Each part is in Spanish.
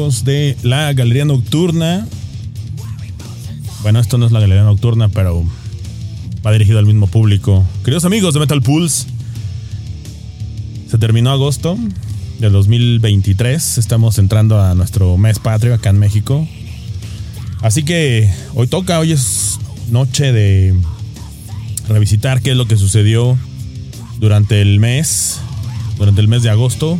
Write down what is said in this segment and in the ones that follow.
de la Galería Nocturna. Bueno, esto no es la Galería Nocturna, pero va dirigido al mismo público. Queridos amigos de Metal Pulse, se terminó agosto del 2023. Estamos entrando a nuestro mes patrio acá en México. Así que hoy toca, hoy es noche de revisitar qué es lo que sucedió durante el mes, durante el mes de agosto.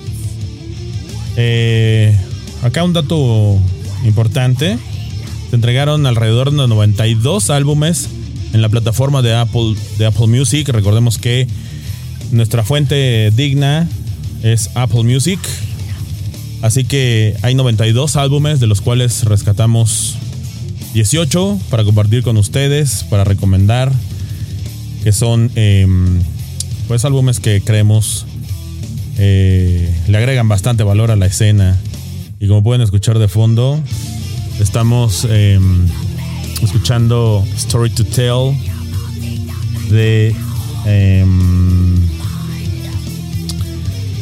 Eh, acá un dato importante. Se entregaron alrededor de 92 álbumes en la plataforma de Apple, de Apple Music. Recordemos que nuestra fuente digna es Apple Music. Así que hay 92 álbumes de los cuales rescatamos 18 para compartir con ustedes, para recomendar, que son em, pues álbumes que creemos eh, le agregan bastante valor a la escena. Y como pueden escuchar de fondo, estamos em, escuchando Story to Tell de em,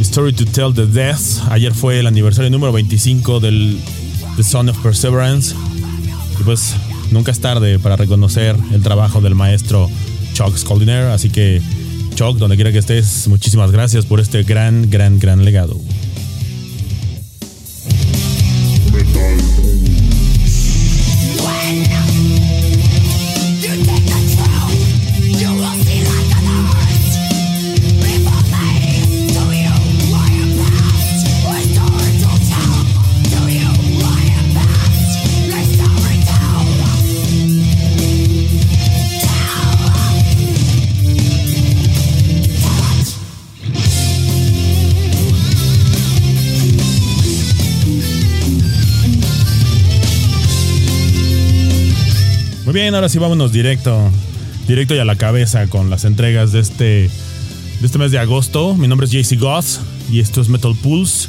Story to Tell the Death. Ayer fue el aniversario número 25 del The Son of Perseverance. Y pues nunca es tarde para reconocer el trabajo del maestro Chuck Scoldiner. Así que, Chuck, donde quiera que estés, muchísimas gracias por este gran, gran, gran legado. Muy ahora sí vámonos directo, directo y a la cabeza con las entregas de este, de este mes de agosto. Mi nombre es JC Goth y esto es Metal Pulse.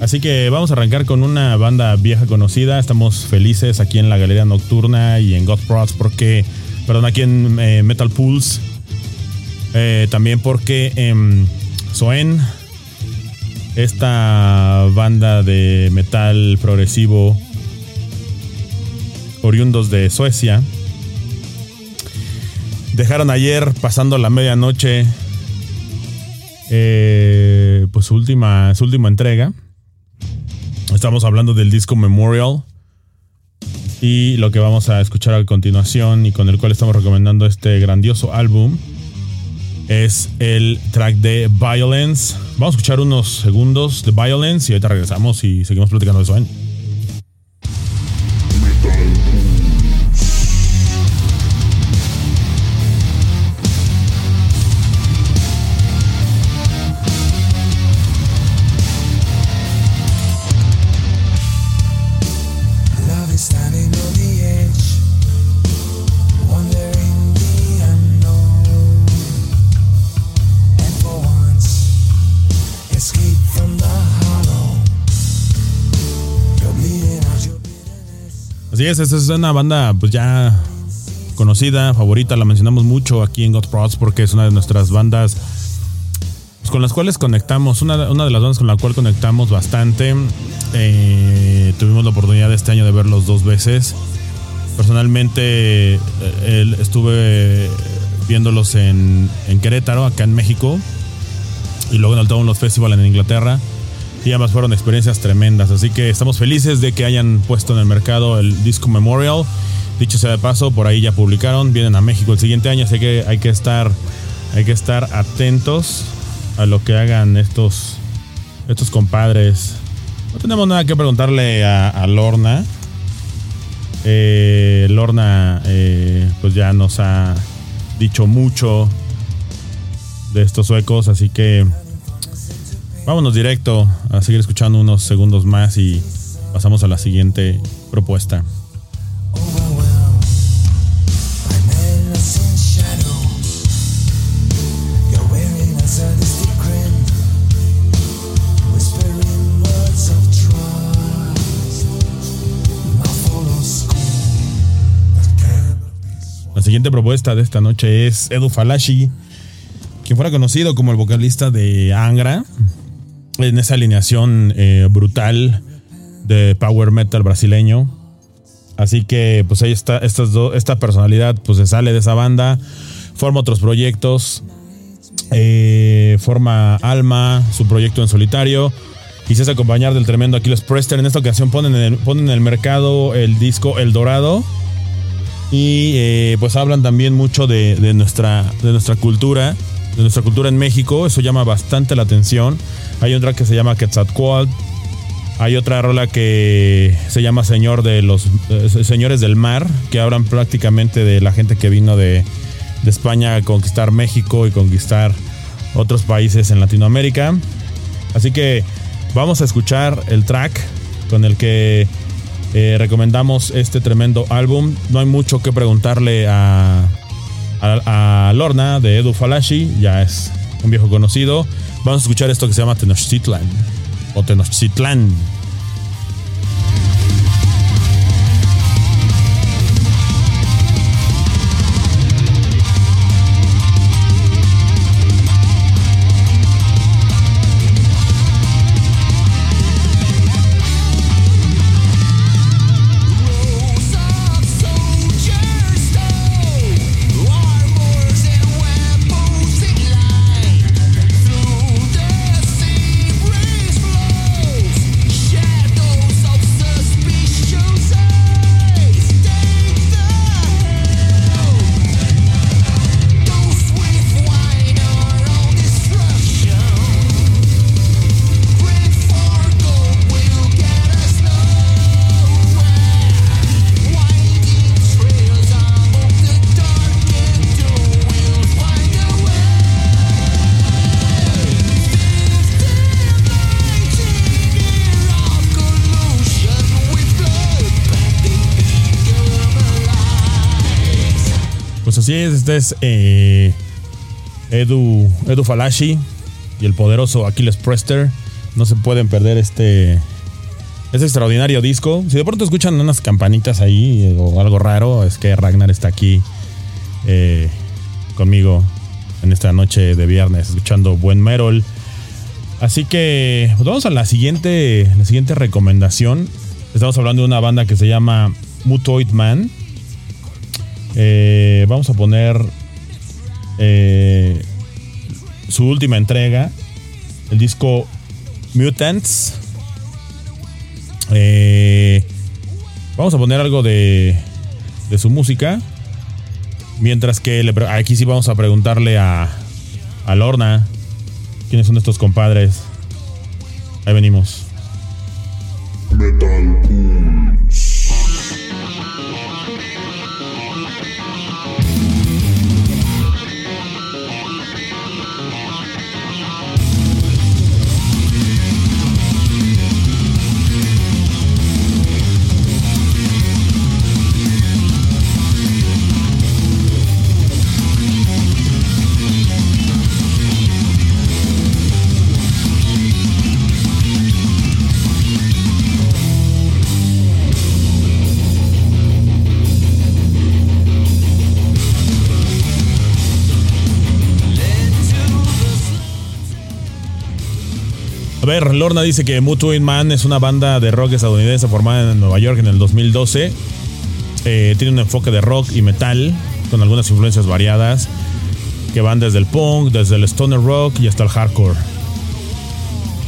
Así que vamos a arrancar con una banda vieja conocida. Estamos felices aquí en la Galería Nocturna y en God Prods porque, perdón, aquí en eh, Metal Pulse. Eh, también porque eh, Soen, esta banda de metal progresivo oriundos de Suecia. Dejaron ayer, pasando la medianoche, eh, pues su última, su última entrega. Estamos hablando del disco Memorial. Y lo que vamos a escuchar a continuación y con el cual estamos recomendando este grandioso álbum es el track de Violence. Vamos a escuchar unos segundos de Violence y ahorita regresamos y seguimos platicando de eso. Así es, esta es una banda pues ya conocida, favorita, la mencionamos mucho aquí en God Prods porque es una de nuestras bandas pues, con las cuales conectamos, una, una, de las bandas con la cual conectamos bastante. Eh, tuvimos la oportunidad este año de verlos dos veces. Personalmente eh, estuve viéndolos en, en, Querétaro, acá en México, y luego en el Town Los Festival en Inglaterra y además fueron experiencias tremendas. Así que estamos felices de que hayan puesto en el mercado el disco Memorial. Dicho sea de paso, por ahí ya publicaron, vienen a México el siguiente año, así que hay que estar, hay que estar atentos a lo que hagan estos, estos compadres. No tenemos nada que preguntarle a, a Lorna. Eh, Lorna, eh, pues ya nos ha dicho mucho de estos suecos, así que Vámonos directo a seguir escuchando unos segundos más y pasamos a la siguiente propuesta. La siguiente propuesta de esta noche es Edu Falashi, quien fuera conocido como el vocalista de Angra, en esa alineación eh, brutal de power metal brasileño. Así que pues ahí está, esta personalidad pues se sale de esa banda, forma otros proyectos, eh, forma Alma, su proyecto en solitario, y acompañar del tremendo Aquiles Prester. En esta ocasión ponen en el, ponen en el mercado el disco El Dorado. Y eh, pues hablan también mucho de, nuestra, de nuestra cultura, de nuestra cultura en México. Eso llama bastante la atención. Hay otra que se llama Quetzalcoatl. Hay otra rola que se llama Señor de los eh, Señores del Mar, que hablan prácticamente de la gente que vino de, de España a conquistar México y conquistar otros países en Latinoamérica. Así que vamos a escuchar el track con el que eh, recomendamos este tremendo álbum. No hay mucho que preguntarle a, a, Lorna de Edu Falashi, ya es un viejo conocido. Vamos a escuchar esto que se llama Tenochtitlan o Tenochtitlan. Es, este es eh, Edu, Edu Falashi y el poderoso Aquiles Prester. No se pueden perder este, este extraordinario disco. Si de pronto escuchan unas campanitas ahí eh, o algo raro, es que Ragnar está aquí eh, conmigo en esta noche de viernes escuchando buen Merol. Así que pues vamos a la siguiente, la siguiente recomendación. Estamos hablando de una banda que se llama Mutoid Man. Eh, vamos a poner eh, su última entrega, el disco Mutants. Eh, vamos a poner algo de, de su música. Mientras que aquí sí vamos a preguntarle a, a Lorna quiénes son estos compadres. Ahí venimos. Metal ver, Lorna dice que Mutuin Man es una banda de rock estadounidense formada en Nueva York en el 2012. Eh, tiene un enfoque de rock y metal con algunas influencias variadas que van desde el punk, desde el stoner rock y hasta el hardcore.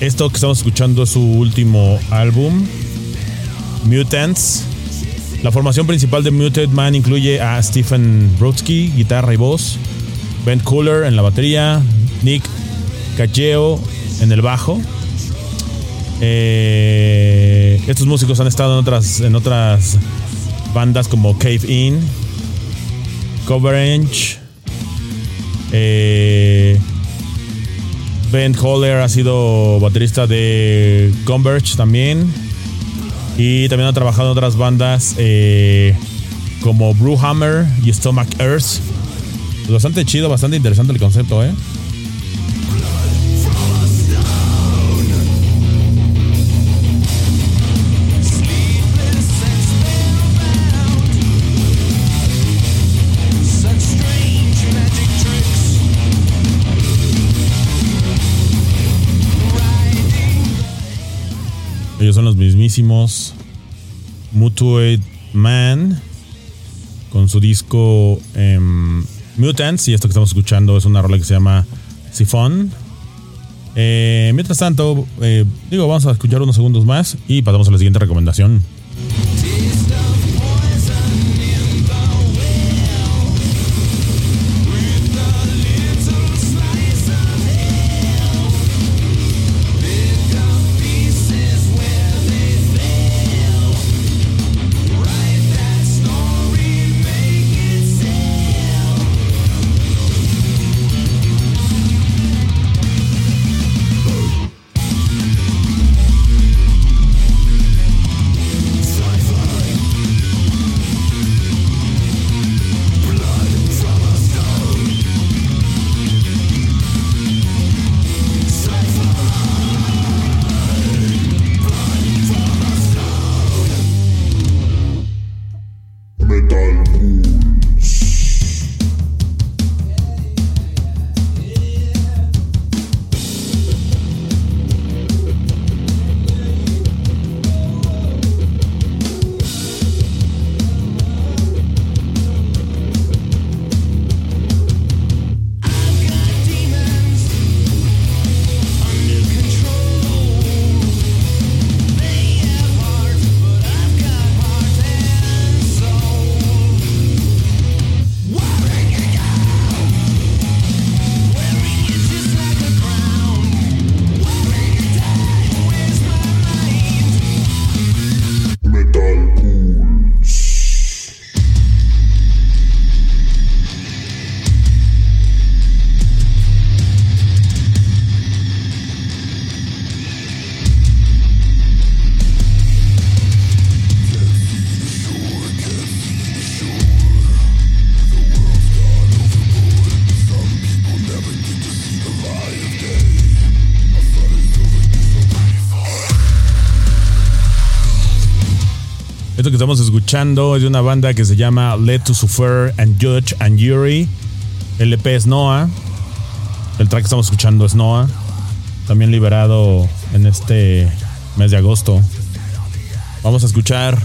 Esto que estamos escuchando es su último álbum, Mutants. La formación principal de Muted Man incluye a Stephen Brodsky, guitarra y voz, Ben Cooler en la batería, Nick Cacheo en el bajo, eh, estos músicos han estado en otras, en otras bandas como Cave In, Coverage. Eh, ben Holler ha sido baterista de Converge también. Y también ha trabajado en otras bandas eh, como Brewhammer y Stomach Earth. Bastante chido, bastante interesante el concepto, ¿eh? Ellos son los mismísimos Mutuate Man con su disco em, Mutants. Y esto que estamos escuchando es una rola que se llama Sifón. Eh, mientras tanto, eh, digo, vamos a escuchar unos segundos más y pasamos a la siguiente recomendación. Escuchando es de una banda que se llama Let to Suffer and Judge and Jury. El es Noah. El track que estamos escuchando es Noah. También liberado en este mes de agosto. Vamos a escuchar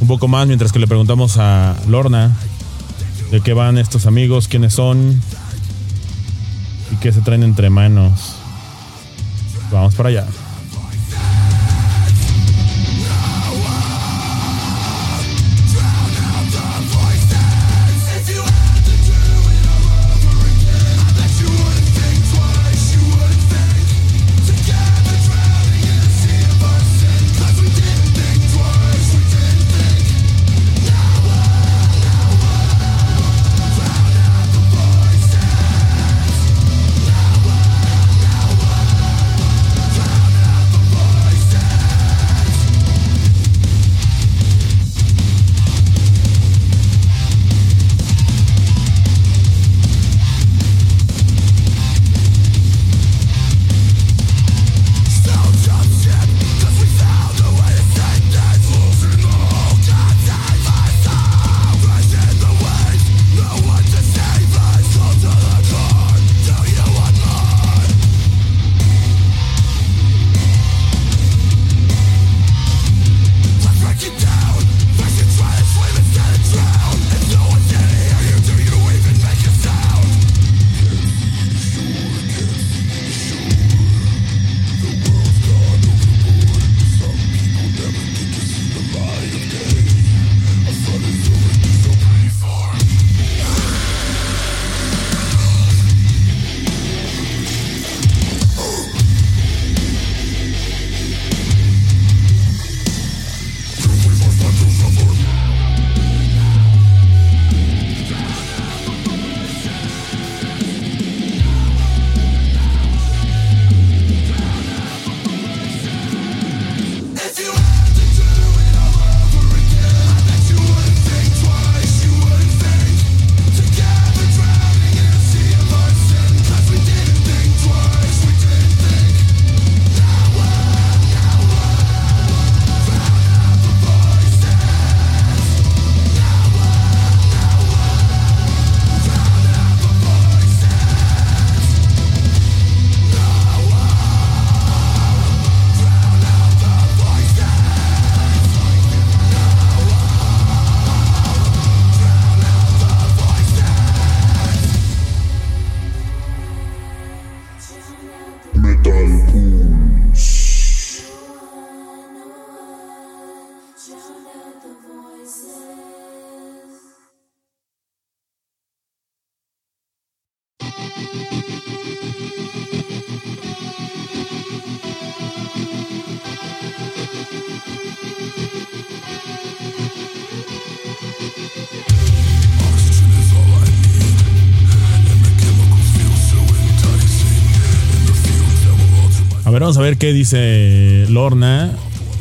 un poco más mientras que le preguntamos a Lorna de qué van estos amigos, quiénes son y qué se traen entre manos. Vamos para allá. Vamos a ver qué dice Lorna.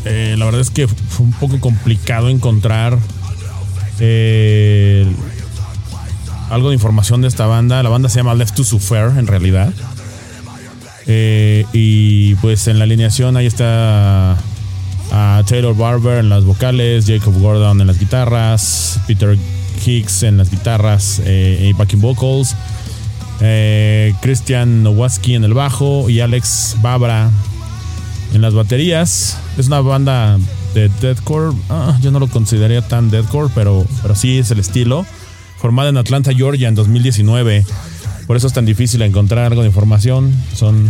Eh, la verdad es que fue un poco complicado encontrar eh, algo de información de esta banda. La banda se llama Left to Suffer en realidad. Eh, y pues en la alineación ahí está a Taylor Barber en las vocales, Jacob Gordon en las guitarras, Peter Hicks en las guitarras y backing vocals, Christian Nowaski en el bajo y Alex Babra en las baterías. Es una banda de deathcore. Ah, yo no lo consideraría tan deathcore, pero, pero sí es el estilo. Formada en Atlanta, Georgia en 2019. Por eso es tan difícil encontrar algo de información. Son,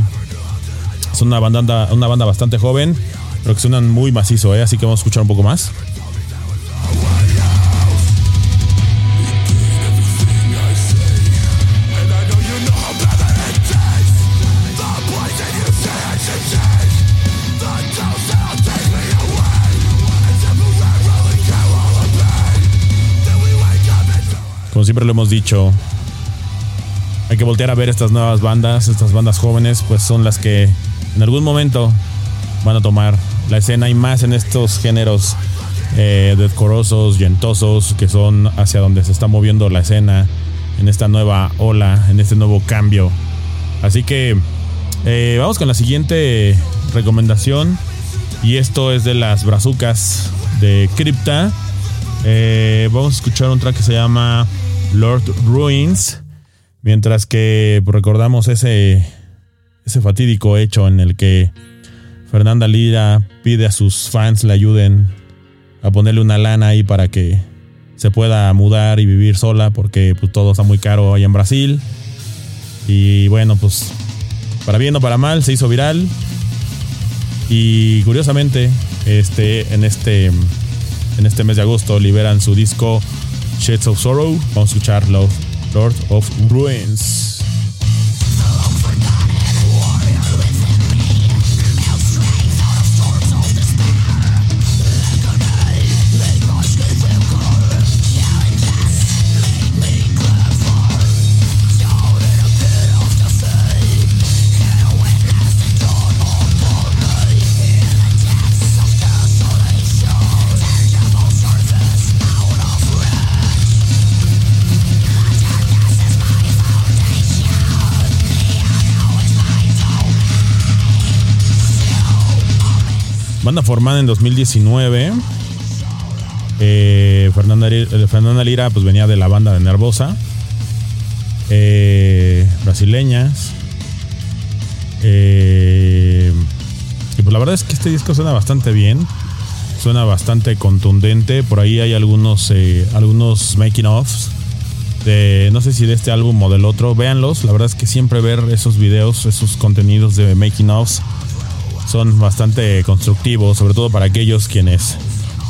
son una, banda, una banda bastante joven, pero que suenan muy macizo, ¿eh? así que vamos a escuchar un poco más. Siempre lo hemos dicho, hay que voltear a ver estas nuevas bandas, estas bandas jóvenes, pues son las que en algún momento van a tomar la escena y más en estos géneros eh, decorosos, yentosos, que son hacia donde se está moviendo la escena en esta nueva ola, en este nuevo cambio. Así que eh, vamos con la siguiente recomendación y esto es de las brazucas de Crypta. Eh, vamos a escuchar un track que se llama Lord Ruins, mientras que recordamos ese, ese fatídico hecho en el que Fernanda Lira pide a sus fans le ayuden a ponerle una lana ahí para que se pueda mudar y vivir sola porque pues, todo está muy caro ahí en Brasil. Y bueno, pues para bien o para mal se hizo viral. Y curiosamente, este, en, este, en este mes de agosto liberan su disco Shades of Sorrow. Vamos a escuchar Lord of Ruins. Banda formada en 2019. Eh, Fernanda, eh, Fernanda, Lira pues venía de la banda de Nervosa. Eh, brasileñas. y pues la verdad es que este disco suena bastante bien. Suena bastante contundente. Por ahí hay algunos, algunos making offs. De, no sé si de este álbum o del otro. Véanlos. La verdad es que siempre ver esos videos, esos contenidos de making offs son bastante constructivos, sobre todo para aquellos quienes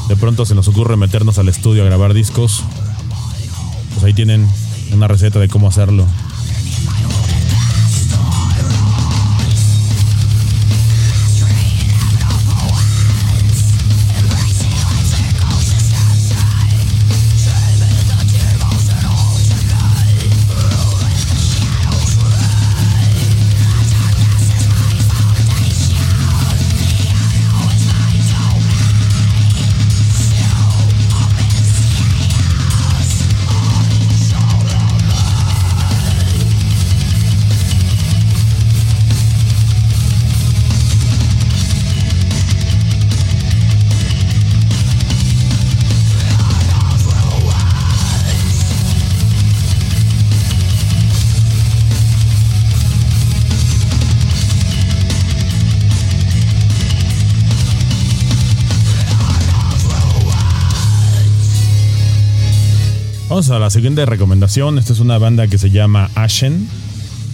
de pronto se nos ocurre meternos al estudio a grabar discos. Pues ahí tienen una receta de cómo hacerlo. Vamos a la siguiente recomendación. Esta es una banda que se llama Ashen.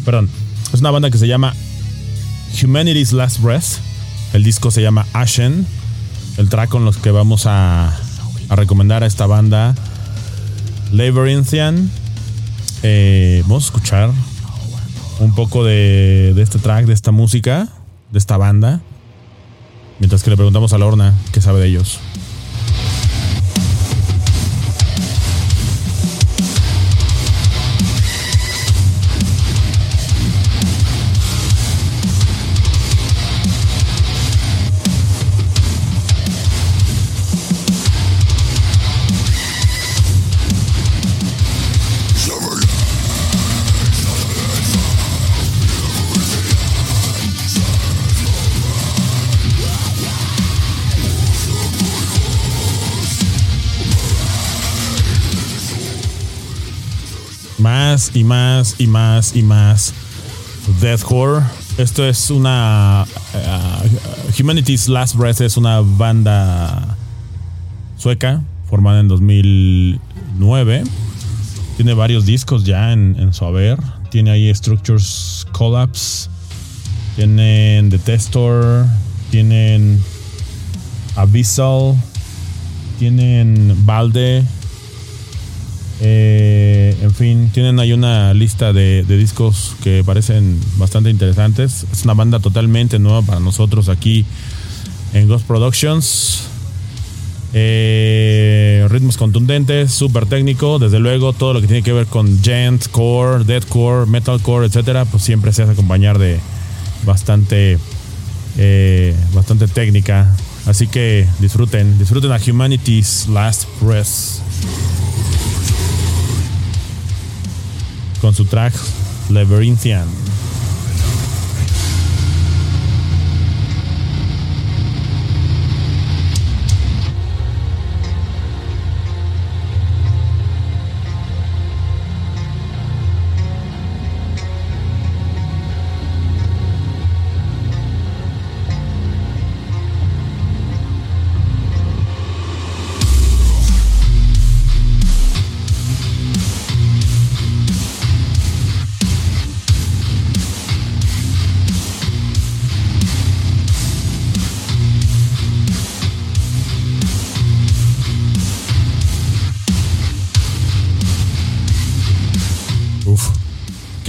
Perdón, es una banda que se llama Humanity's Last Breath. El disco se llama Ashen. El track con los que vamos a, recomendar a esta banda, Labyrinthian. Eh, vamos a escuchar un poco de, de este track, de esta música, de esta banda. Mientras que le preguntamos a Lorna qué sabe de ellos. Más y más y más y más deathcore. Esto es una uh, Humanity's Last Breath es una banda sueca formada en 2009. Tiene varios discos ya en, en su haber. Tiene ahí Structures Collapse. Tienen The Testor. Tienen Abyssal. Tienen Balde. Eh, en fin, tienen ahí una lista de, discos que parecen bastante interesantes. Es una banda totalmente nueva para nosotros aquí en Ghost Productions. Eh, ritmos contundentes, súper técnico. Desde luego, todo lo que tiene que ver con gent, core, deathcore, metalcore, etcétera, pues siempre se hace acompañar de bastante, eh, bastante técnica. Así que disfruten, disfruten a Humanity's Last Breath. Con su track Labyrinthian.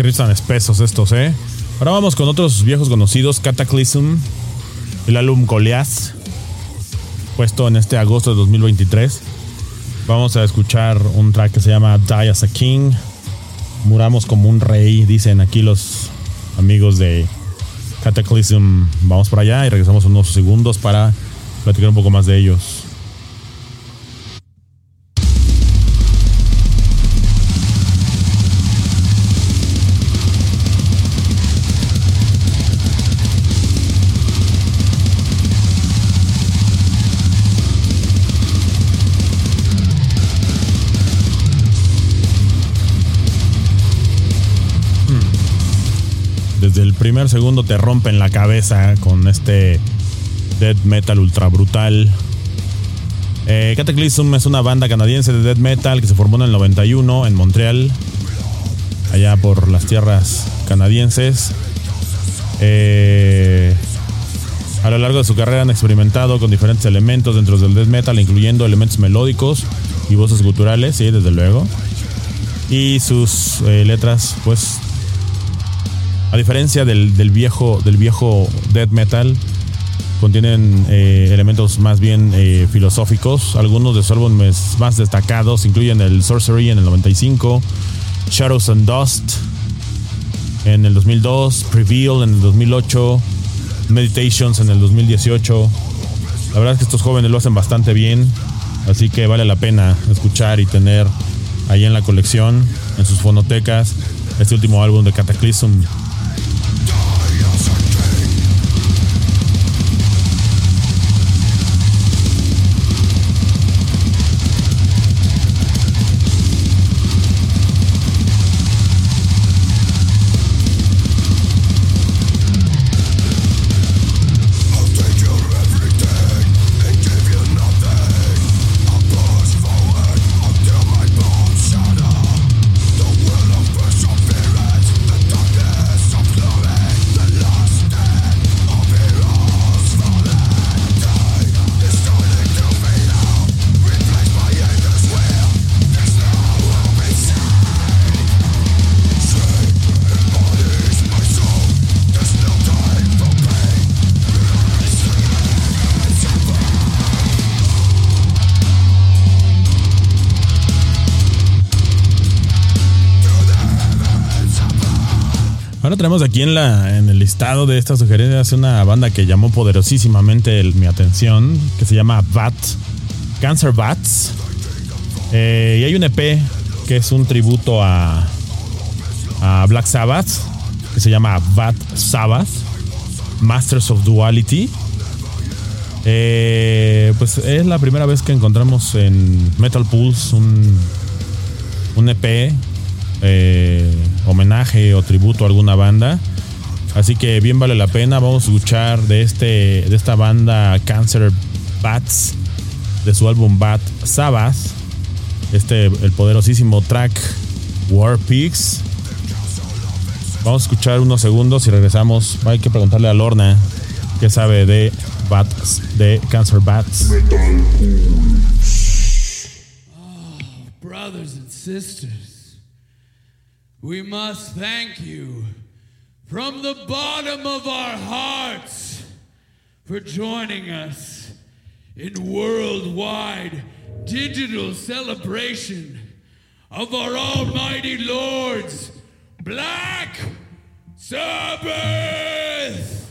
Qué tan espesos estos, ¿eh? Ahora vamos con otros viejos conocidos. Cataclysm, el álbum Goliath, puesto en este agosto de 2023. Vamos a escuchar un track que se llama Die as a King. Muramos como un rey, dicen aquí los amigos de Cataclysm. Vamos por allá y regresamos unos segundos para platicar un poco más de ellos. Primer segundo te rompen la cabeza con este death metal ultra brutal. Eh, Cataclysm es una banda canadiense de death metal que se formó en el 91 en Montreal, allá por las tierras canadienses. Eh, a lo largo de su carrera han experimentado con diferentes elementos dentro del death metal, incluyendo elementos melódicos y voces guturales, sí, desde luego. Y sus eh, letras, pues, a diferencia del, viejo, del viejo death metal, contienen eh, elementos más bien eh, filosóficos. Algunos de sus álbumes más destacados incluyen el Sorcery en el 95, Shadows and Dust en el 2002, Prevail en el 2008, Meditations en el 2018. La verdad es que estos jóvenes lo hacen bastante bien, así que vale la pena escuchar y tener ahí en la colección, en sus fonotecas, este último álbum de Cataclysm tenemos aquí en, la, en el listado de estas sugerencias una banda que llamó poderosísimamente mi atención, que se llama Bat, Cancer Bats. Eh, y hay un EP que es un tributo a, a Black Sabbath, que se llama Bat Sabbath, Masters of Duality. Eh, pues es la primera vez que encontramos en Metal Pulse un, un EP eh, homenaje o tributo a alguna banda. Así que bien vale la pena. Vamos a escuchar de, este, de esta banda Cancer Bats, de su álbum Bat Sabbath. Este, el poderosísimo track War Pigs. Vamos a escuchar unos segundos y regresamos. Hay que preguntarle a Lorna qué sabe de Bats, de Cancer Bats. Oh, brothers and sisters, we must thank you from the bottom of our hearts for joining us in worldwide digital celebration of our Almighty Lord's Black Sabbath.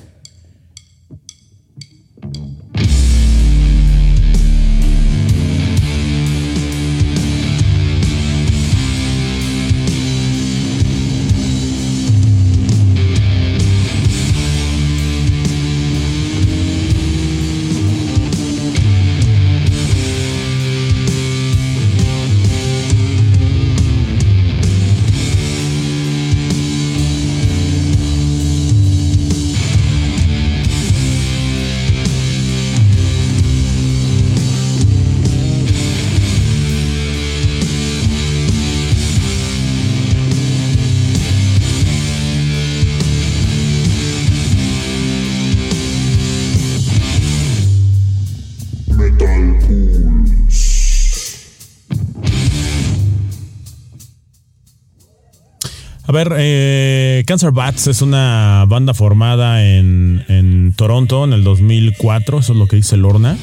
A ver, eh, Cancer Bats es una banda formada en, Toronto en el 2004, eso es lo que dice Lorna.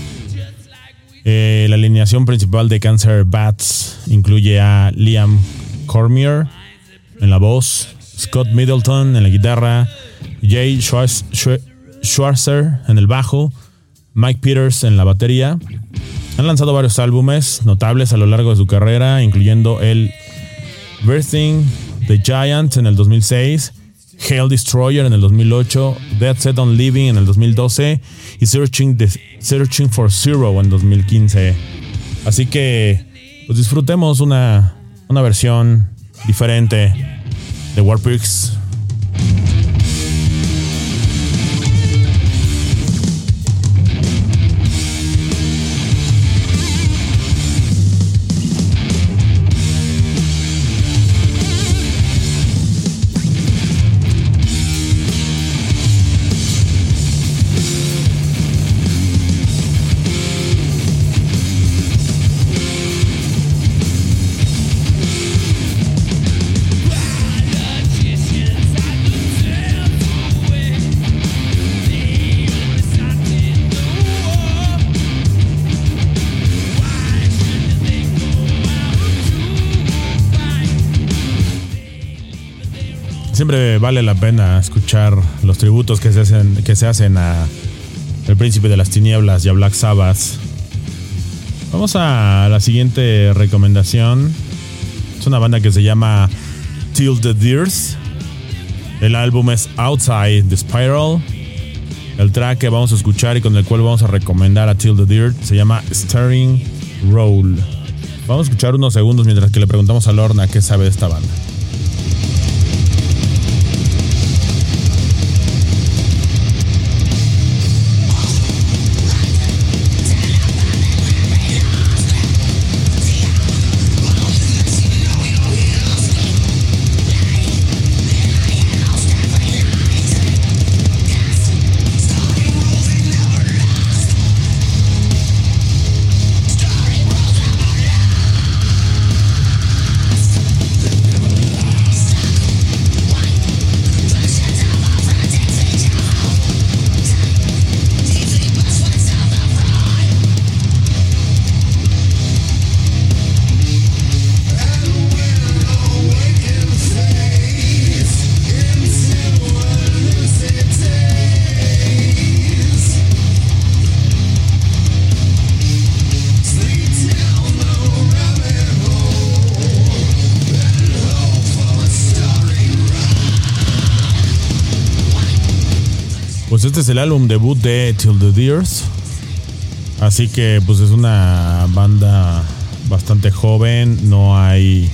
Eh, la alineación principal de Cancer Bats incluye a Liam Cormier en la voz, Scott Middleton en la guitarra, Jay Schwarzer en el bajo, Mike Peters en la batería. Han lanzado varios álbumes notables a lo largo de su carrera, incluyendo el Birthing The Giant en el 2006, Hell Destroyer en el 2008, Dead Set on Living en el 2012 y Searching, Searching for Zero en 2015. Así que pues disfrutemos una, una versión diferente de Warpix siempre vale la pena escuchar los tributos que se hacen, que se hacen a El Príncipe de las Tinieblas y a Black Sabbath. Vamos a la siguiente recomendación. Es una banda que se llama Till the Deers. El álbum es Outside the Spiral. El track que vamos a escuchar y con el cual vamos a recomendar a Till the Deer se llama Starring Roll. Vamos a escuchar unos segundos mientras que le preguntamos a Lorna qué sabe de esta banda. Este es el álbum debut de Till the Deers. Así que pues es una banda bastante joven, no hay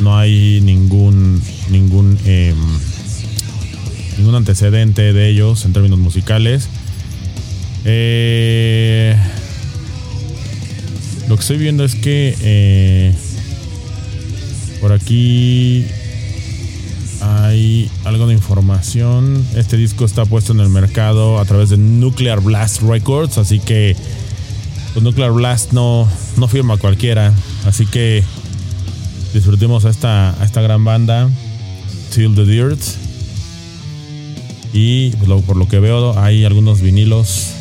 no hay ningún ningún em, ningún antecedente de ellos en términos musicales. Eh, lo que estoy viendo es que eh, por aquí hay algo de información. Este disco está puesto en el mercado a través de Nuclear Blast Records, así que pues, Nuclear Blast no, no firma cualquiera. Así que disfrutemos a esta, a esta gran banda, Till the Dirt. Y pues, por lo que veo hay algunos vinilos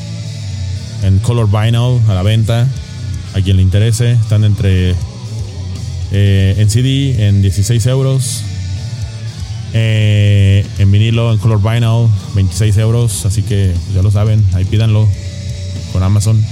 en color vinyl a la venta. A quien le interese, están entre eh, en CD en 16 euros. Eh, en vinilo, en color vinyl, 26 euros. Así que ya lo saben, ahí pídanlo con Amazon.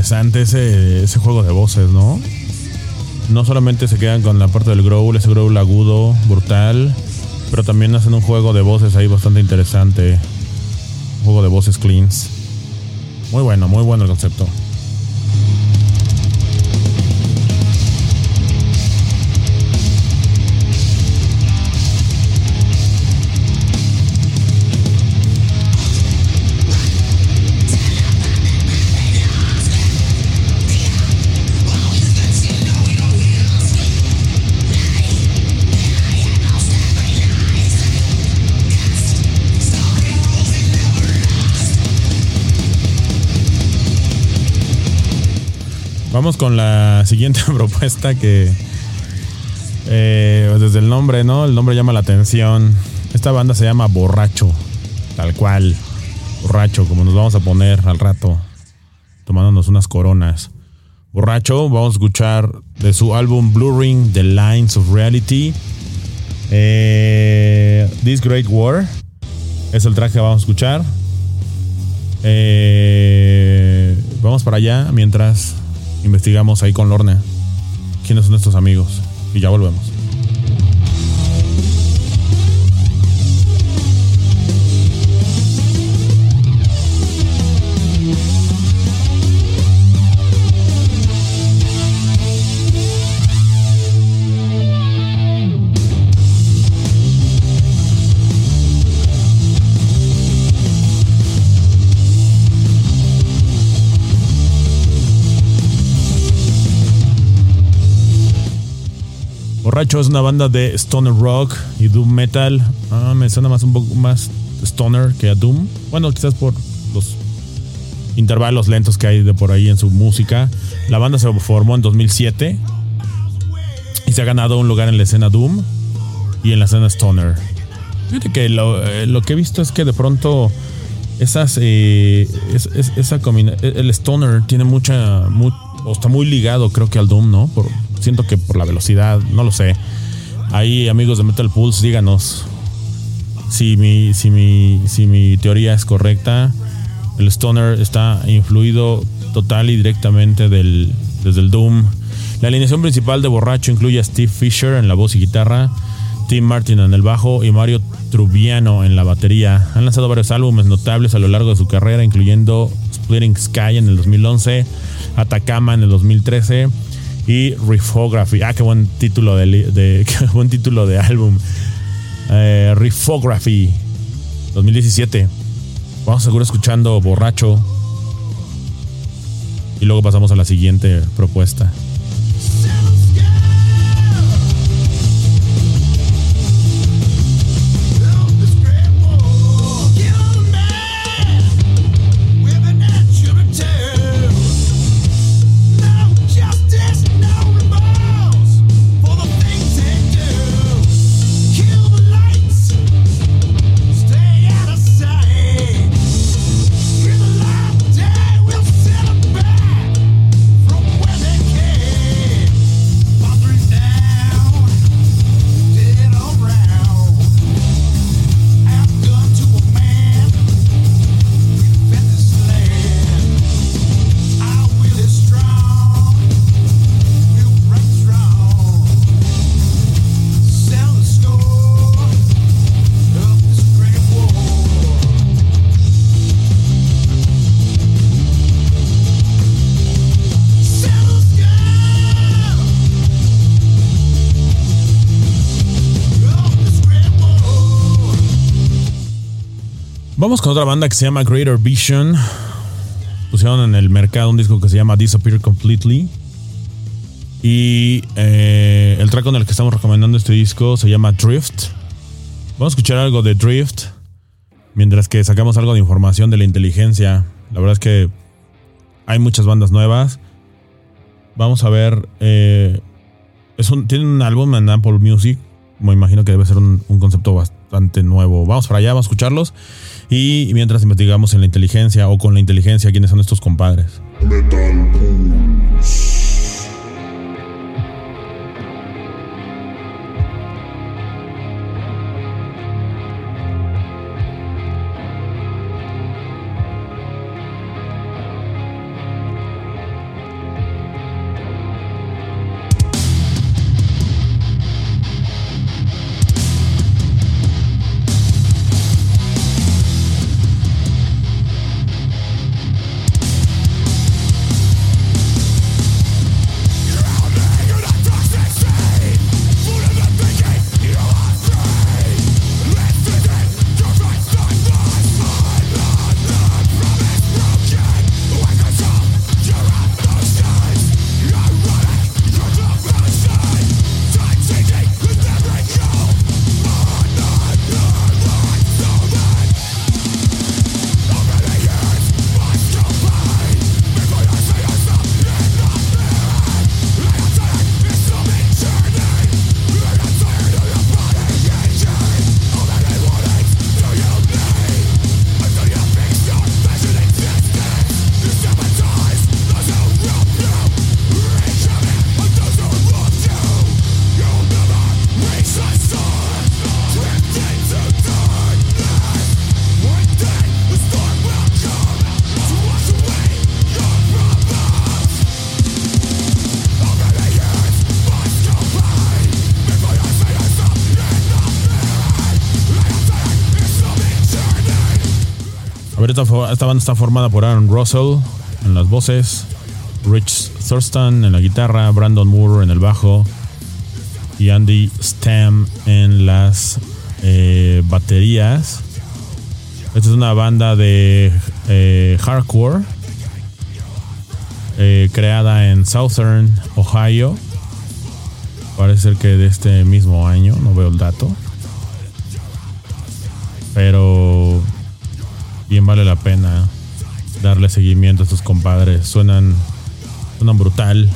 Interesante ese, juego de voces, ¿no? No solamente se quedan con la parte del growl, ese growl agudo, brutal, pero también hacen un juego de voces ahí bastante interesante. Un juego de voces cleans. Muy bueno, muy bueno el concepto. Vamos con la siguiente propuesta que eh, desde el nombre, ¿no? El nombre llama la atención. Esta banda se llama Borracho, tal cual. Borracho, como nos vamos a poner al rato, tomándonos unas coronas. Borracho, vamos a escuchar de su álbum Blurring the Lines of Reality. Eh, This Great War es el track que vamos a escuchar. Eh, vamos para allá mientras investigamos ahí con Lorne quiénes son estos amigos. Y ya volvemos. Es una banda de stoner rock y doom metal. Ah, me suena más un poco más stoner que a doom. Bueno, quizás por los intervalos lentos que hay de por ahí en su música. La banda se formó en 2007 y se ha ganado un lugar en la escena doom y en la escena stoner. Fíjate que lo, eh, que he visto es que de pronto esas eh, es, es- esa combina- el stoner tiene mucha mu- o está muy ligado creo que al doom, ¿no? Por, siento que por la velocidad, no lo sé. Ahí amigos de Metal Pulse, díganos si mi si mi si mi teoría es correcta. El stoner está influido total y directamente del desde el doom. La alineación principal de Borracho incluye a Steve Fisher en la voz y guitarra, Tim Martin en el bajo y Mario Trubiano en la batería. Han lanzado varios álbumes notables a lo largo de su carrera, incluyendo Splitting Sky en el 2011, Atacama en el 2013 y Riffography. Ah, qué buen título de, de- qué buen título de álbum. Eh, Riffography 2017. Vamos seguro escuchando Borracho. Y luego pasamos a la siguiente propuesta. Vamos con otra banda que se llama Greater Vision. Pusieron en el mercado un disco que se llama Disappear Completely. Y eh, el track con el que estamos recomendando este disco se llama Drift. Vamos a escuchar algo de Drift. Mientras que sacamos algo de información de la inteligencia. La verdad es que hay muchas bandas nuevas. Vamos a ver. Eh, es un, un álbum en Apple Music. Me imagino que debe ser un, concepto bastante nuevo. Vamos para allá, vamos a escucharlos. Y mientras investigamos en la inteligencia o con la inteligencia quiénes son estos compadres. Metal Pulse. Esta, banda está formada por Aaron Russell en las voces, Rich Thurston en la guitarra, Brandon Moore en el bajo y Andy Stam en las eh, baterías. Esta es una banda de eh, hardcore eh, creada en Southern Ohio. Parece ser que de este mismo año, no veo el dato. Pero bien vale la pena darle seguimiento a estos compadres. Suenan, suenan brutal.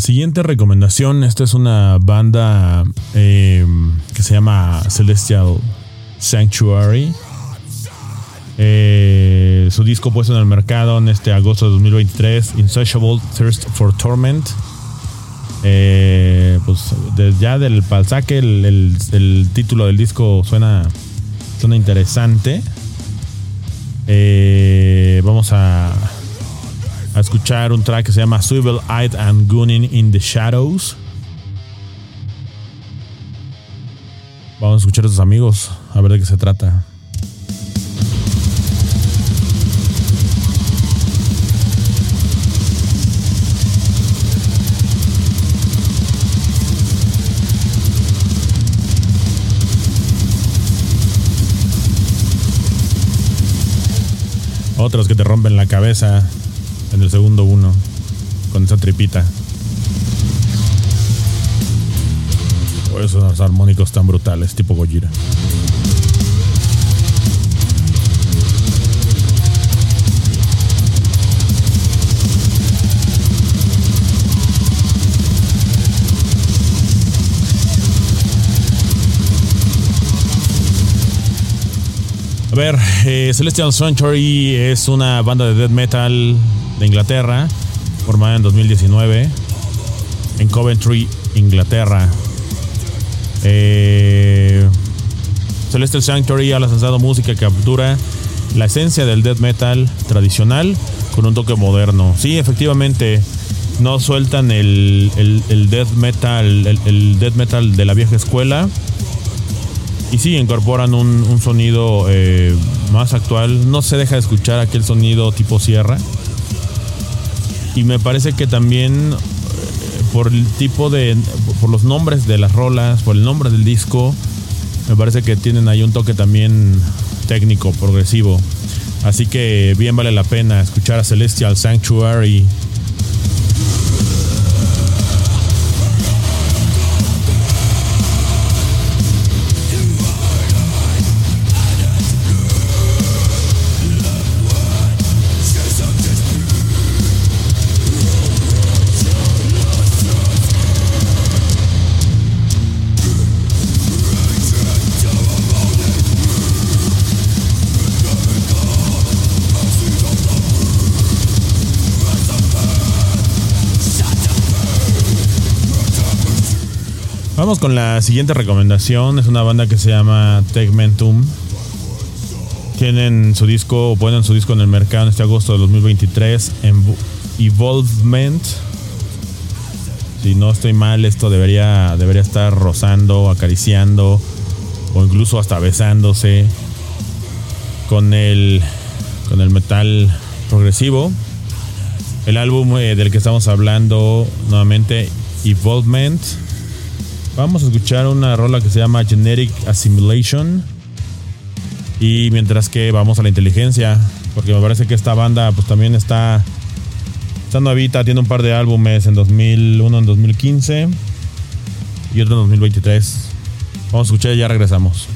Siguiente recomendación. Esta es una banda eh, que se llama Celestial Sanctuary. Eh, su disco puesto en el mercado en este agosto de 2023, Insatiable Thirst for Torment. Eh, pues desde ya del palsaque, el, el- el título del disco suena, suena interesante. Vamos a, a escuchar un track que se llama Swivel Eyed and Gunning in the Shadows. Vamos a escuchar a sus amigos, a ver de qué se trata. Otros que te rompen la cabeza en el segundo uno con esa tripita. esos armónicos tan brutales, tipo Gojira. A ver, eh, Celestial Sanctuary es una banda de death metal de Inglaterra, formada en 2019 en Coventry, Inglaterra. Eh, Celestial Sanctuary ha lanzado música que captura la esencia del death metal tradicional con un toque moderno. Sí, efectivamente, no sueltan el, el, death metal, el, death metal de la vieja escuela y sí, incorporan un, un sonido eh, más actual. No se deja de escuchar aquel sonido tipo sierra. Y me parece que también eh, por el tipo de. por los nombres de las rolas, por el nombre del disco, me parece que tienen ahí un toque también técnico, progresivo. Así que bien vale la pena escuchar a Celestial Sanctuary. Vamos con la siguiente recomendación. Es una banda que se llama Tegmentum. Tienen su disco, o ponen su disco en el mercado en este agosto de 2023. En Evolvement. Si no estoy mal, esto debería, debería estar rozando, acariciando o incluso hasta besándose con el, con el metal progresivo. El álbum eh, del que estamos hablando nuevamente, Evolvement. Vamos a escuchar una rola que se llama Generic Assimilation. Y mientras que vamos a la inteligencia, porque me parece que esta banda pues también está está nuevita, tiene un par de álbumes en 2001 en 2015 y otro en 2023. Vamos a escuchar y ya regresamos.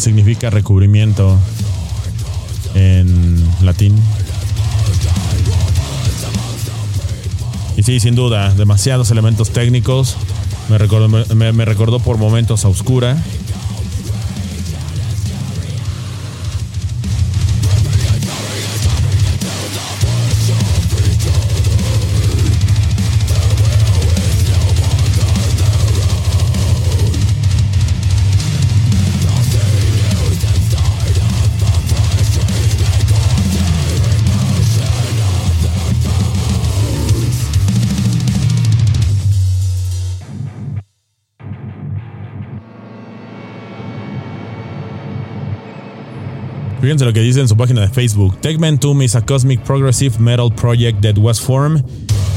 Significa recubrimiento en latín. Y sí, sin duda, demasiados elementos técnicos. Me recordó, me, recordó por momentos a Oscura. Fíjense lo que dice en su página de Facebook. Tegmentum is a cosmic progressive metal project that was formed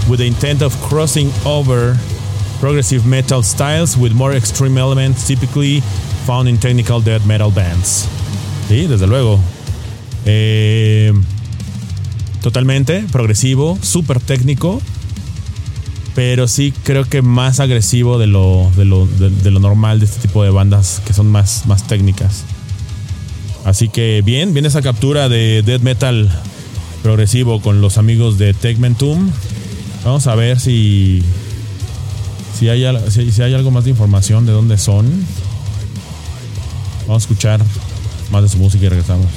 with the intent of crossing over progressive metal styles with more extreme elements typically found in technical death metal bands. Sí, desde luego. Eh, totalmente progresivo, súper técnico, pero sí creo que más agresivo de lo, de lo, de lo normal de este tipo de bandas que son más, más técnicas. Así que bien, viene esa captura de death metal progresivo con los amigos de Tegmentum. Vamos a ver si si hay, si, si hay algo más de información de dónde son. Vamos a escuchar más de su música y regresamos.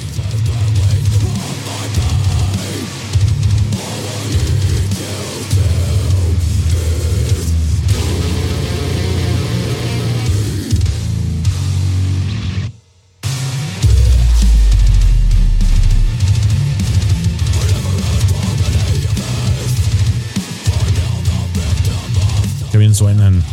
Suenan.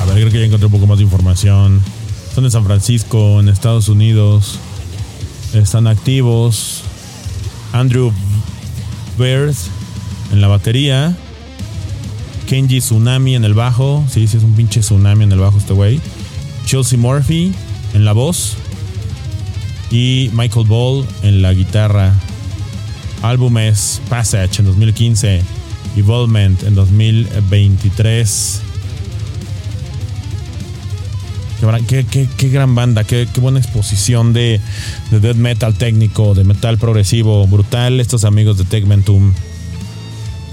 A ver, creo que ya encontré un poco más de información. Son de San Francisco, en Estados Unidos. Están activos. Andrew Bears en la batería. Kenji Tsunami en el bajo. Sí, sí, es un pinche tsunami en el bajo este güey. Chelsea Murphy en la voz. Y Michael Ball en la guitarra. Álbum es Passage en 2015. Evolvement en 2023. Qué, gran banda, qué, buena exposición de, de death metal técnico, de metal progresivo, brutal. Estos amigos de Tegmentum.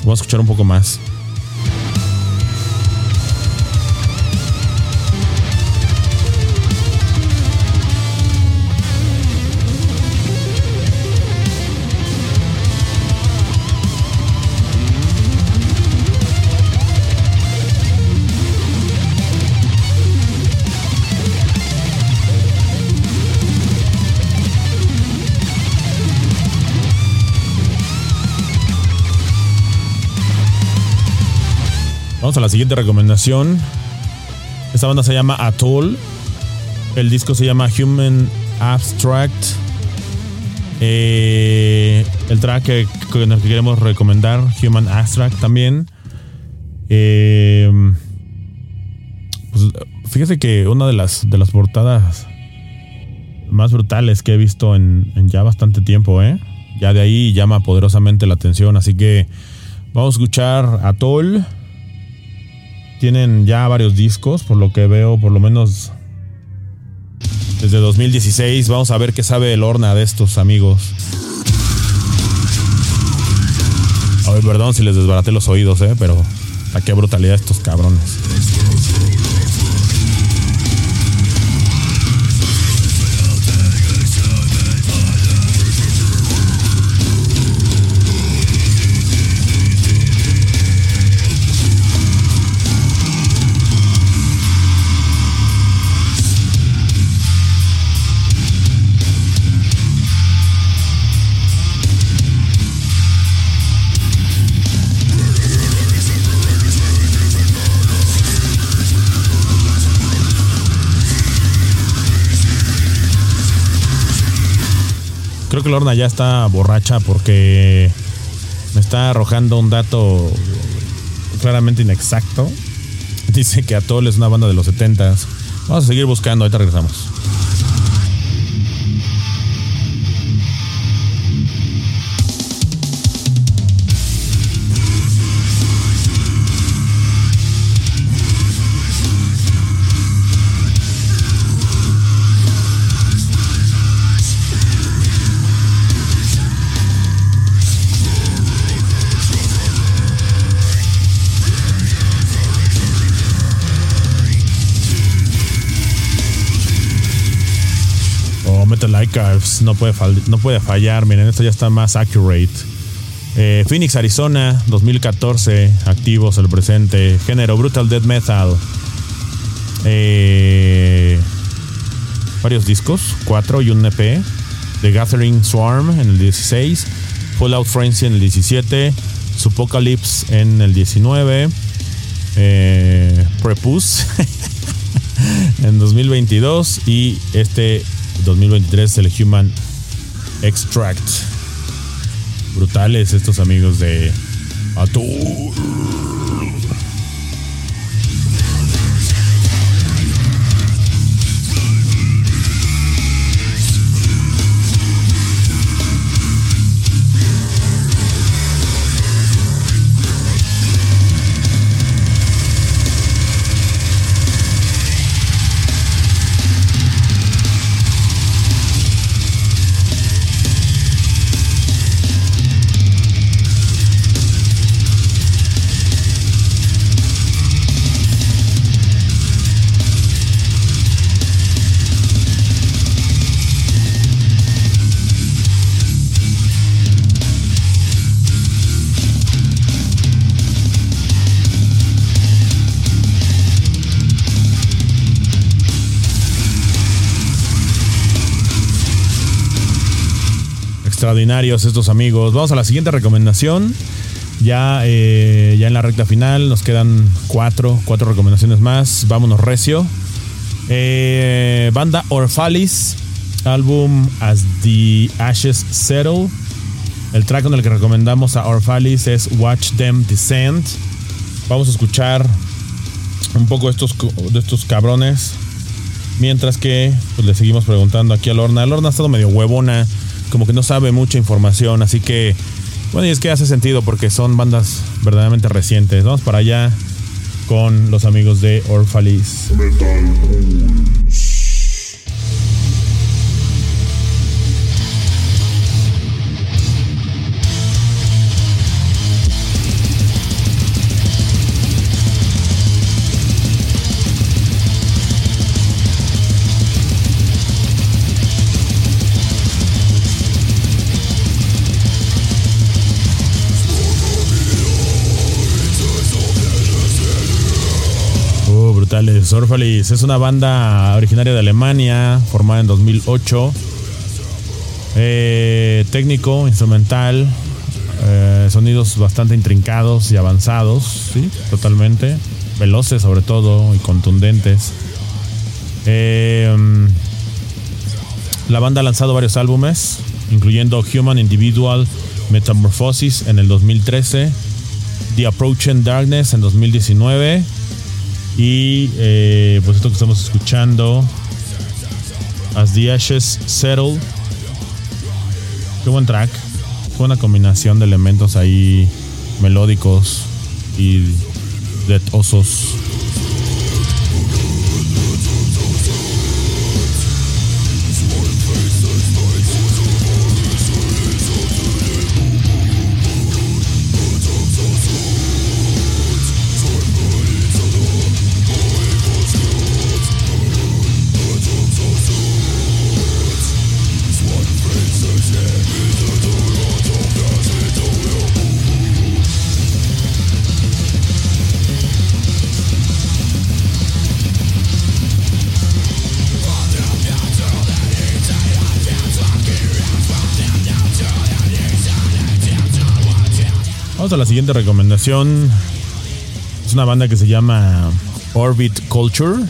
Vamos a escuchar un poco más. A la siguiente recomendación. Esta banda se llama Atoll. El disco se llama Human Abstract. Eh, el track que, el que queremos recomendar, Human Abstract también. Eh, pues, fíjese que una de las, de las portadas más brutales que he visto en, ya bastante tiempo, ¿eh? Ya de ahí llama poderosamente la atención. Así que vamos a escuchar Atoll. Tienen ya varios discos, por lo que veo, por lo menos desde 2016. Vamos a ver qué sabe el Horna de estos amigos. Ay, perdón si les desbaraté los oídos, eh, pero a qué brutalidad estos cabrones. Creo que Lorna ya está borracha porque me está arrojando un dato claramente inexacto. Dice que Atoll es una banda de los 70s. Vamos a seguir buscando, ahorita regresamos. No puede, no puede fallar. Miren, esto ya está más accurate. Eh, Phoenix, Arizona, 2014. Activos el presente. Género Brutal Death Metal. Eh, varios discos, cuatro y un EP. The Gathering Swarm en el 16. Fallout Frenzy en el 17. Supocalypse en el 19. Eh, Prepus en 2022 y este 2023 el Human Extract. Brutales estos amigos de Atoll. Extraordinarios estos amigos. Vamos a la siguiente recomendación. Ya, eh, ya en la recta final nos quedan cuatro, cuatro recomendaciones más. Vámonos recio. Eh, banda Orphalis, álbum As the Ashes Settle. El track con el que recomendamos a Orphalis es Watch Them Descend. Vamos a escuchar un poco de estos, de estos cabrones. Mientras que pues, le seguimos preguntando aquí a Lorna. Lorna ha estado medio huevona, como que no sabe mucha información. Así que, bueno, y es que hace sentido porque son bandas verdaderamente recientes. Vamos para allá con los amigos de Orphalis. Brutales. Es una banda originaria de Alemania, formada en 2008. Eh, técnico, instrumental, eh, sonidos bastante intrincados y avanzados, sí, totalmente. Veloces sobre todo y contundentes. Eh, la banda ha lanzado varios álbumes, incluyendo Human Individual Metamorphosis en el 2013, The Approaching Darkness en 2019 y eh, pues esto que estamos escuchando, As the Ashes Settle. Qué buen track. Fue una combinación de elementos ahí melódicos y de osos. A la siguiente recomendación. Es una banda que se llama Orbit Culture.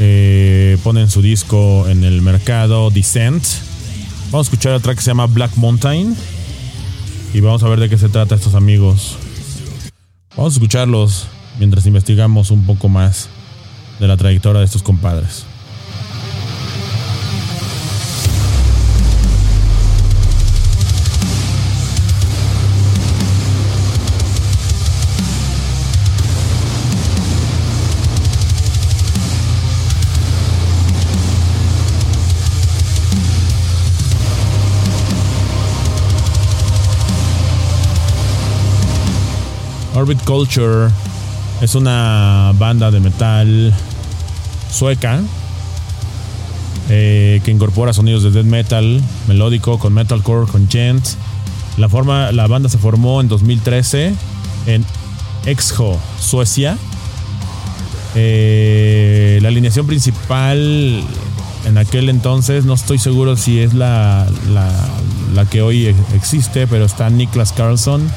Eh, ponen su disco en el mercado Descent. Vamos a escuchar el track que se llama Black Mountain. Y vamos a ver de qué se trata estos amigos. Vamos a escucharlos mientras investigamos un poco más de la trayectoria de estos compadres. Orbit Culture es una banda de metal sueca eh, que incorpora sonidos de death metal melódico con metalcore, con gent. La, forma, la banda se formó en 2013 en Exjo, Suecia. Eh, la alineación principal en aquel entonces, no estoy seguro si es la, la, la que hoy existe, pero está Niklas Carlson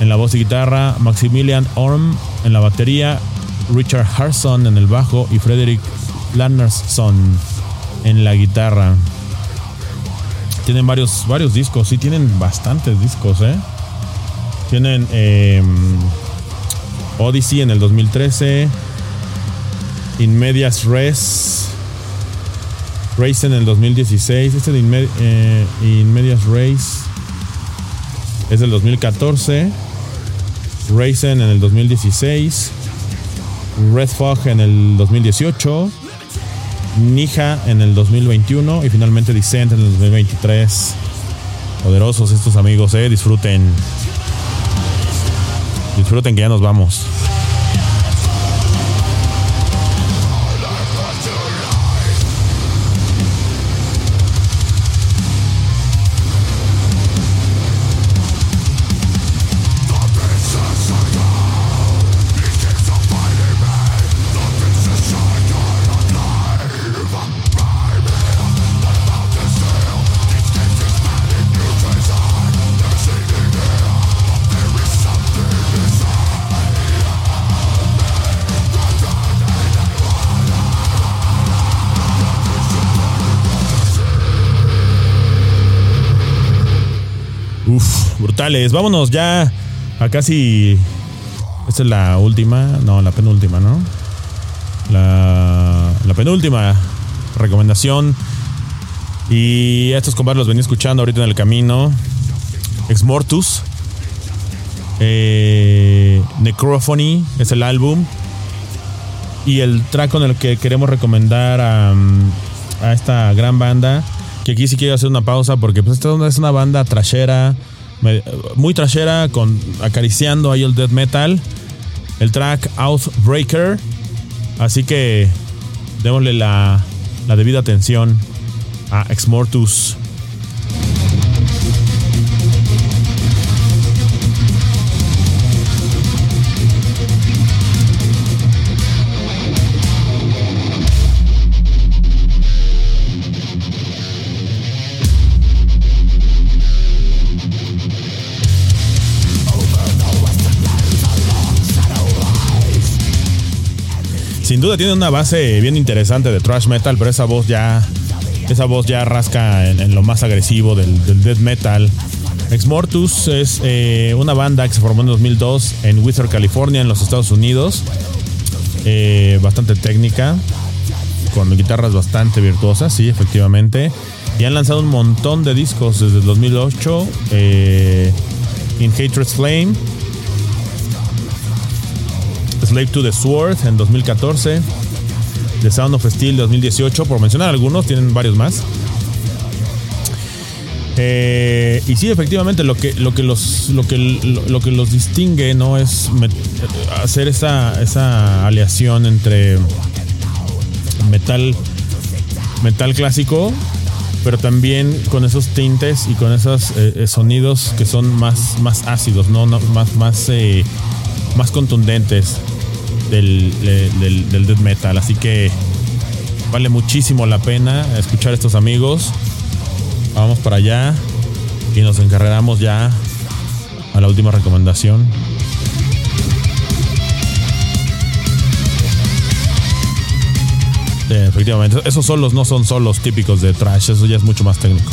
en la voz y guitarra, Maximilian Orm en la batería, Richard Harson en el bajo y Frederick Lannersson en la guitarra. Tienen varios, varios discos, sí, tienen bastantes discos, ¿eh? Tienen eh, Odyssey en el 2013, In Medias Res, Race en el 2016, este de In, eh, In Medias Race es del 2014. Raisin en el 2016. Red Fog en el 2018. Nija en el 2021. Y finalmente Descent en el 2023. Poderosos estos amigos, eh. Disfruten. Disfruten que ya nos vamos. Brutales. Vámonos ya a casi. Esta es la última, no, la penúltima, ¿no? La, la penúltima recomendación. Y estos compadres los venía escuchando ahorita en el camino. Ex Mortus. Eh, Necrophony es el álbum. Y el track con el que queremos recomendar a, a esta gran banda. Que aquí sí quiero hacer una pausa porque pues esta es una banda trashera. Muy trashera, con, acariciando ahí el death metal. El track Outbreaker. Así que démosle la, la debida atención a Ex Sin duda tiene una base bien interesante de thrash metal, pero esa voz ya, esa voz ya rasca en, lo más agresivo del, del death metal. Ex Mortus es eh, una banda que se formó en 2002 en Whistler, California, en los Estados Unidos. Eh, bastante técnica, con guitarras bastante virtuosas, sí, efectivamente. Y han lanzado un montón de discos desde el 2008. eh, In Hatred's Flame, Slave to the Sword en 2014, The Sound of Steel 2018, por mencionar algunos, tienen varios más. Eh, y sí, efectivamente, lo que, lo que, los, lo que, lo, que los distingue no es hacer esa, esa aleación entre metal, metal clásico, pero también con esos tintes y con esos eh, eh, sonidos que son más, más ácidos, ¿no? Más, más, más contundentes del, de- del, del death metal. Así que vale muchísimo la pena escuchar a estos amigos. Vamos para allá y nos encargaremos ya a la última recomendación. Eh, efectivamente, esos solos no son solos típicos de trash, eso ya es mucho más técnico.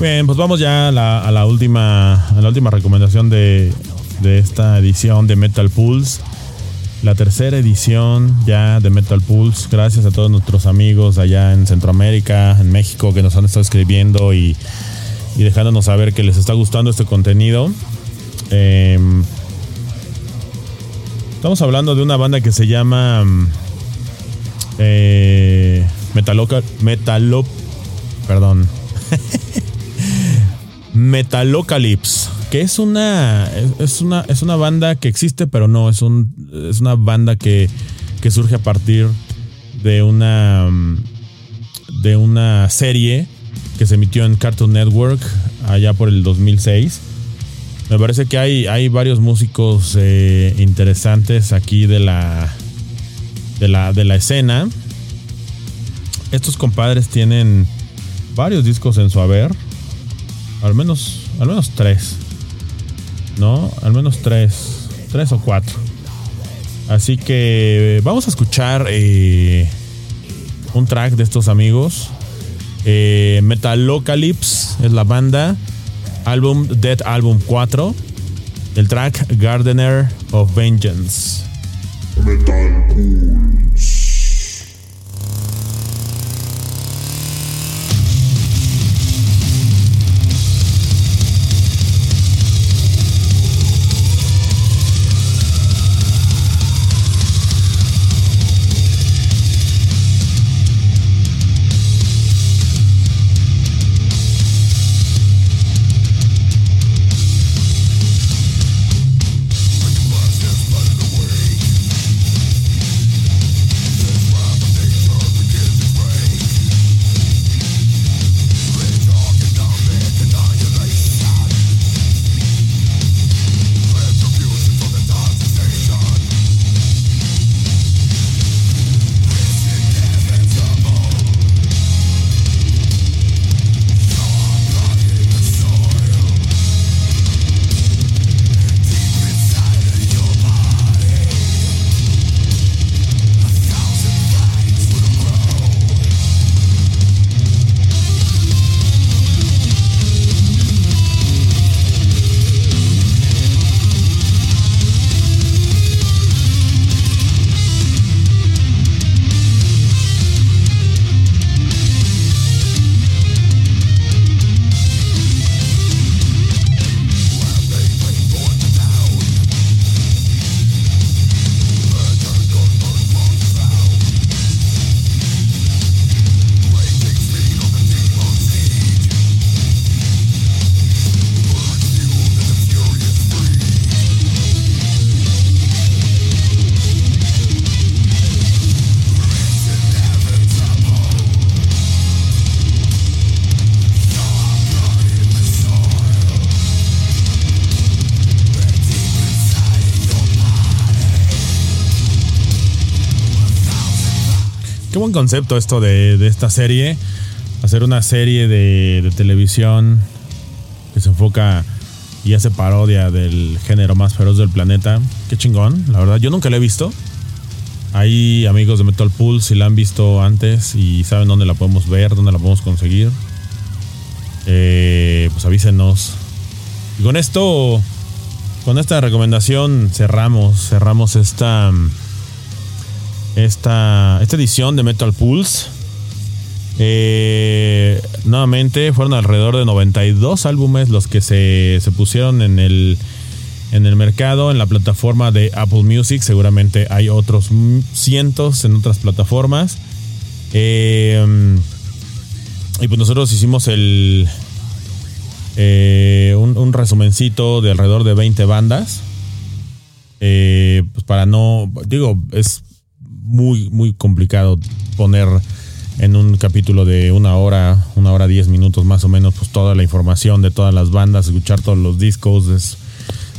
Bien, pues vamos ya a la, a la última, a la última recomendación de, de esta edición de Metal Pulse. La tercera edición ya de Metal Pulse. Gracias a todos nuestros amigos allá en Centroamérica, en México, que nos han estado escribiendo y, y dejándonos saber que les está gustando este contenido. Em, estamos hablando de una banda que se llama mm, eh, Metaloca, Metalo, perdón, Metalocalypse, que es una, es- una, es una banda que existe, pero no, es, un, es una banda que, que surge a partir de una, mm, de una serie que se emitió en Cartoon Network allá por el 2006. Me parece que hay, hay varios músicos eh, interesantes aquí de la, de la, de la escena. Estos compadres tienen varios discos en su haber. Al menos, al menos tres. ¿No? Al menos tres. Tres o cuatro. Así que vamos a escuchar eh, un track de estos amigos. Eh, Metalocalypse es la banda. Álbum Dead Album 4. El track Gardener of Vengeance. Metal concepto esto de, de esta serie. Hacer una serie de, de televisión que se enfoca y hace parodia del género más feroz del planeta. Qué chingón, la verdad. Yo nunca la he visto. Hay amigos de Metal Pool si la han visto antes y saben dónde la podemos ver, dónde la podemos conseguir. Eh, pues avísenos. Y con esto, con esta recomendación cerramos, cerramos esta, esta, esta edición de Metal Pulse. Eh, nuevamente fueron alrededor de 92 álbumes los que se, se pusieron en el, en el mercado, en la plataforma de Apple Music. Seguramente hay otros cientos en otras plataformas. Eh, y pues nosotros hicimos el eh, un, resumencito de alrededor de 20 bandas. Pues para no, digo, es muy, muy complicado poner en un capítulo de una hora, una hora diez minutos más o menos, pues toda la información de todas las bandas, escuchar todos los discos, es,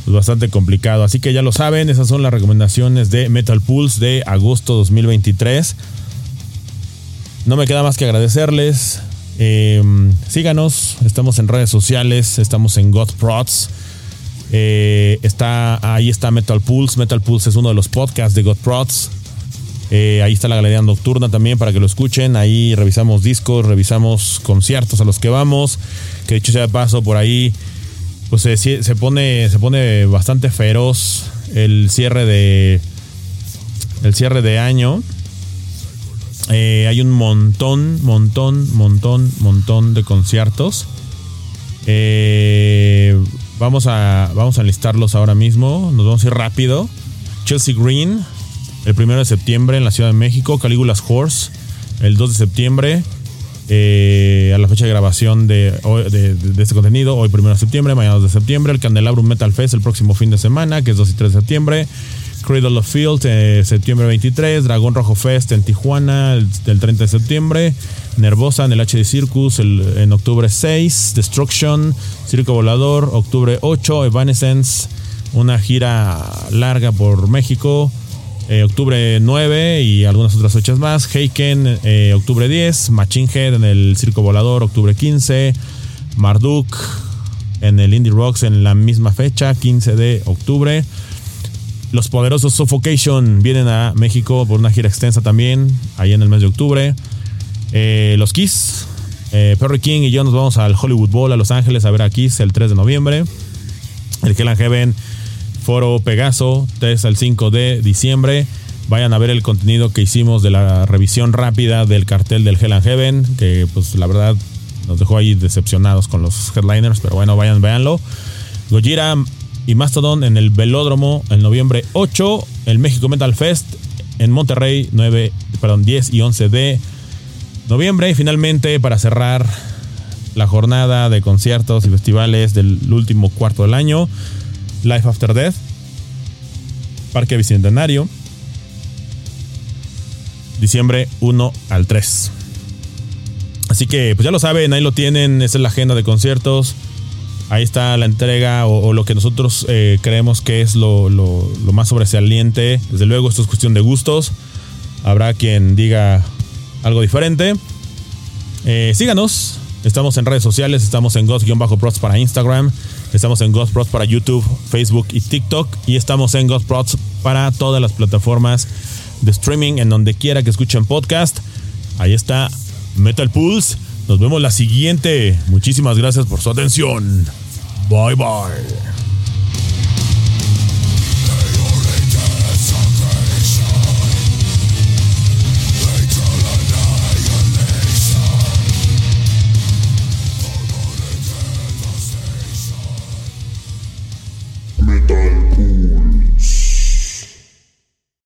bastante complicado. Así que ya lo saben, esas son las recomendaciones de Metal Pulse de agosto 2023. No me queda más que agradecerles. Eh, síganos, estamos en redes sociales, estamos en GodProds. Eh, está, ahí está Metal Pulse. Metal Pulse es uno de los podcasts de GodProds. Eh, ahí está la galería nocturna también para que lo escuchen. Ahí revisamos discos, revisamos conciertos a los que vamos. Que dicho sea de paso, por ahí pues se, se, pone, se pone bastante feroz el cierre de el cierre de año. Eh, hay un montón, montón, montón, montón de conciertos. Eh, vamos, a, vamos a listarlos ahora mismo. Nos vamos a ir rápido. Chelsea Green, el 1 de septiembre en la Ciudad de México. Calígulas Horse, el 2 de septiembre. Eh, a la fecha de grabación de, este contenido, hoy 1 de septiembre, mañana 2 de septiembre. El Candelabrum Metal Fest el próximo fin de semana, que es 2 y 3 de septiembre. Cradle of Field, eh, septiembre 23. Dragón Rojo Fest en Tijuana, el, el, 30 de septiembre. Nervosa en el HD Circus el, en octubre 6. Destruction, Circo Volador, octubre 8. Evanescence, una gira larga por México. Eh, octubre 9 y algunas otras fechas más. Heiken, eh, octubre 10. Machine Head en el Circo Volador, octubre 15. Marduk en el Indie Rocks en la misma fecha, 15 de octubre. Los poderosos Suffocation vienen a México por una gira extensa también, ahí en el mes de octubre. Eh, los Kiss, Perry King y yo nos vamos al Hollywood Bowl a Los Ángeles a ver a Kiss el 3 de noviembre. El Hell Heaven, Foro Pegaso, 3 al 5 de diciembre. Vayan a ver el contenido que hicimos de la revisión rápida del cartel del Hell and Heaven, que pues la verdad nos dejó ahí decepcionados con los headliners, pero bueno, vayan, véanlo. Gojira y Mastodon en el Velódromo en noviembre 8, el México Metal Fest en Monterrey 9, perdón, 10 y 11 de noviembre y finalmente para cerrar la jornada de conciertos y festivales del último cuarto del año, Life After Death, Parque Bicentenario, diciembre 1 al 3. Así que pues ya lo saben, ahí lo tienen, esa es la agenda de conciertos. Ahí está la entrega o, lo que nosotros eh, creemos que es lo, lo, lo, más sobresaliente. Desde luego, esto es cuestión de gustos. Habrá quien diga algo diferente. Eh, síganos. Estamos en redes sociales. Estamos en Ghost-Prods para Instagram. Estamos en Ghost Prods para YouTube, Facebook y TikTok. Y estamos en Ghost Prods para todas las plataformas de streaming en donde quiera que escuchen podcast. Ahí está Metal Pulse. Nos vemos la siguiente. Muchísimas gracias por su atención. Bye bye.